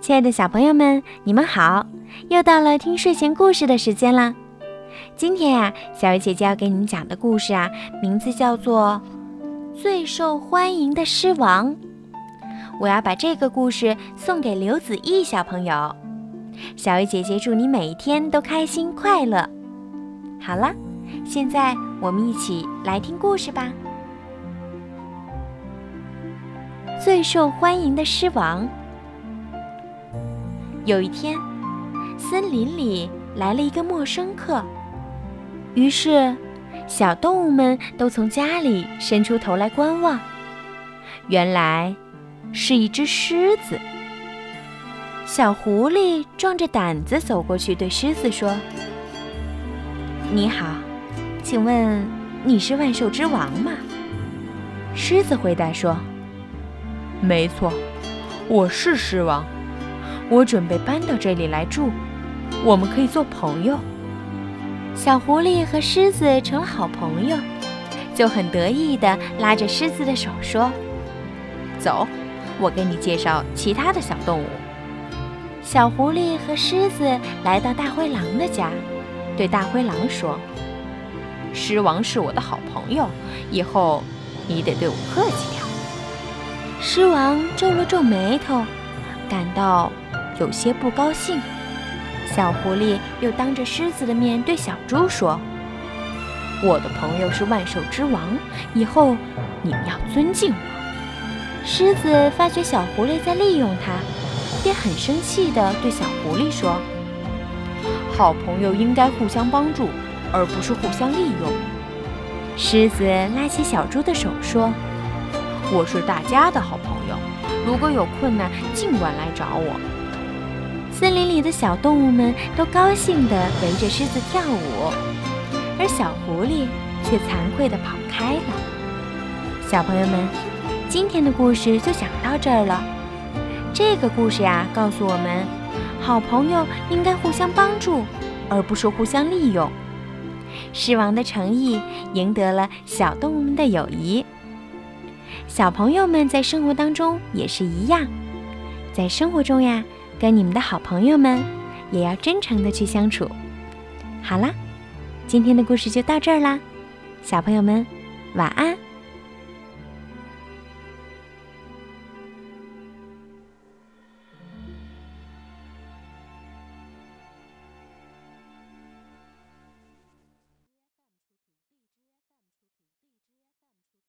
亲爱的小朋友们，你们好！又到了听睡前故事的时间了。今天呀，小鱼姐姐要给你们讲的故事啊，名字叫做《最受欢迎的狮王》。我要把这个故事送给刘子毅小朋友。小鱼姐姐祝你每一天都开心快乐。好了，现在我们一起来听故事吧。最受欢迎的狮王。有一天，森林里来了一个陌生客，于是小动物们都从家里伸出头来观望。原来是一只狮子。小狐狸壮着胆子走过去，对狮子说：“你好，请问你是万兽之王吗？”狮子回答说：“没错，我是狮王。我准备搬到这里来住，我们可以做朋友。”小狐狸和狮子成了好朋友，就很得意地拉着狮子的手说：“走，我给你介绍其他的小动物。”小狐狸和狮子来到大灰狼的家，对大灰狼说：“狮王是我的好朋友，以后你得对我客气点。”狮王皱了皱眉头，感到有些不高兴。小狐狸又当着狮子的面对小猪说：“我的朋友是万兽之王，以后你们要尊敬我。”狮子发觉小狐狸在利用它。便很生气地对小狐狸说：“好朋友应该互相帮助，而不是互相利用。”狮子拉起小猪的手说：“我是大家的好朋友，如果有困难，尽管来找我。”森林里的小动物们都高兴地围着狮子跳舞，而小狐狸却惭愧地跑开了。小朋友们，今天的故事就讲到这儿了。这个故事呀，告诉我们，好朋友应该互相帮助，而不是互相利用。狮王的诚意赢得了小动物们的友谊。小朋友们在生活当中也是一样，在生活中呀，跟你们的好朋友们也要真诚的去相处。好啦，今天的故事就到这儿啦，小朋友们晚安。